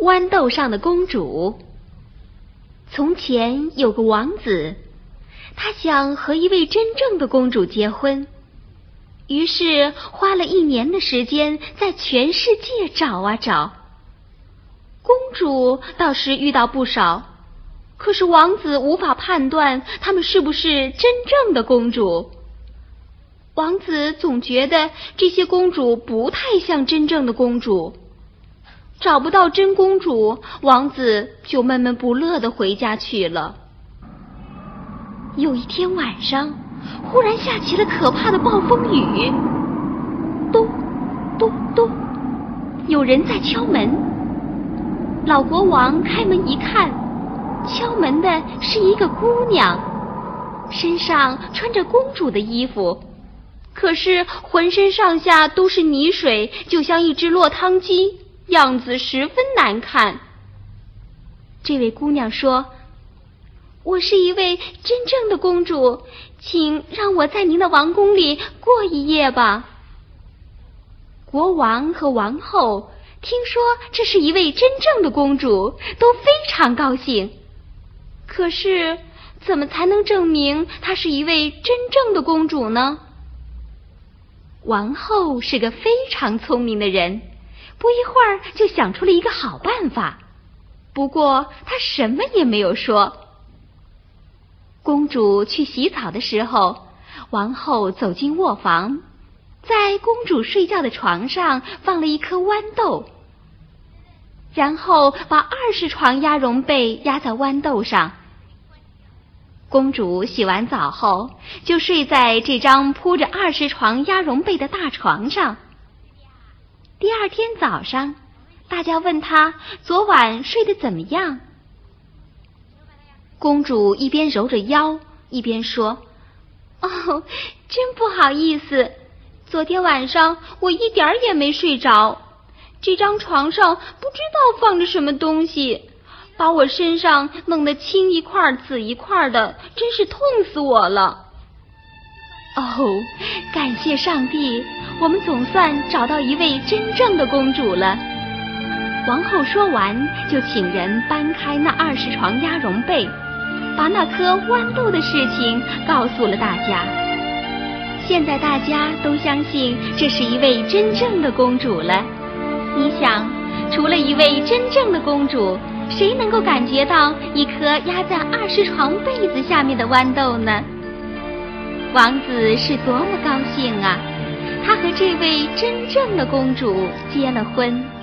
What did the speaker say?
豌豆上的公主。从前有个王子，他想和一位真正的公主结婚，于是花了一年的时间在全世界找啊找。公主倒是遇到不少，可是王子无法判断她们是不是真正的公主。王子总觉得这些公主不太像真正的公主。找不到真公主，王子就闷闷不乐的回家去了。有一天晚上，忽然下起了可怕的暴风雨，咚咚咚，有人在敲门。老国王开门一看，敲门的是一个姑娘，身上穿着公主的衣服，可是浑身上下都是泥水，就像一只落汤鸡。样子十分难看。这位姑娘说：“我是一位真正的公主，请让我在您的王宫里过一夜吧。”国王和王后听说这是一位真正的公主，都非常高兴。可是，怎么才能证明她是一位真正的公主呢？王后是个非常聪明的人。不一会儿就想出了一个好办法，不过他什么也没有说。公主去洗澡的时候，王后走进卧房，在公主睡觉的床上放了一颗豌豆，然后把二十床鸭绒被压在豌豆上。公主洗完澡后，就睡在这张铺着二十床鸭绒被的大床上。第二天早上，大家问他昨晚睡得怎么样。公主一边揉着腰，一边说：“哦，真不好意思，昨天晚上我一点儿也没睡着。这张床上不知道放着什么东西，把我身上弄得青一块紫一块的，真是痛死我了。”哦，感谢上帝，我们总算找到一位真正的公主了。王后说完，就请人搬开那二十床鸭绒被，把那颗豌豆的事情告诉了大家。现在大家都相信这是一位真正的公主了。你想，除了一位真正的公主，谁能够感觉到一颗压在二十床被子下面的豌豆呢？王子是多么高兴啊！这位真正的公主结了婚。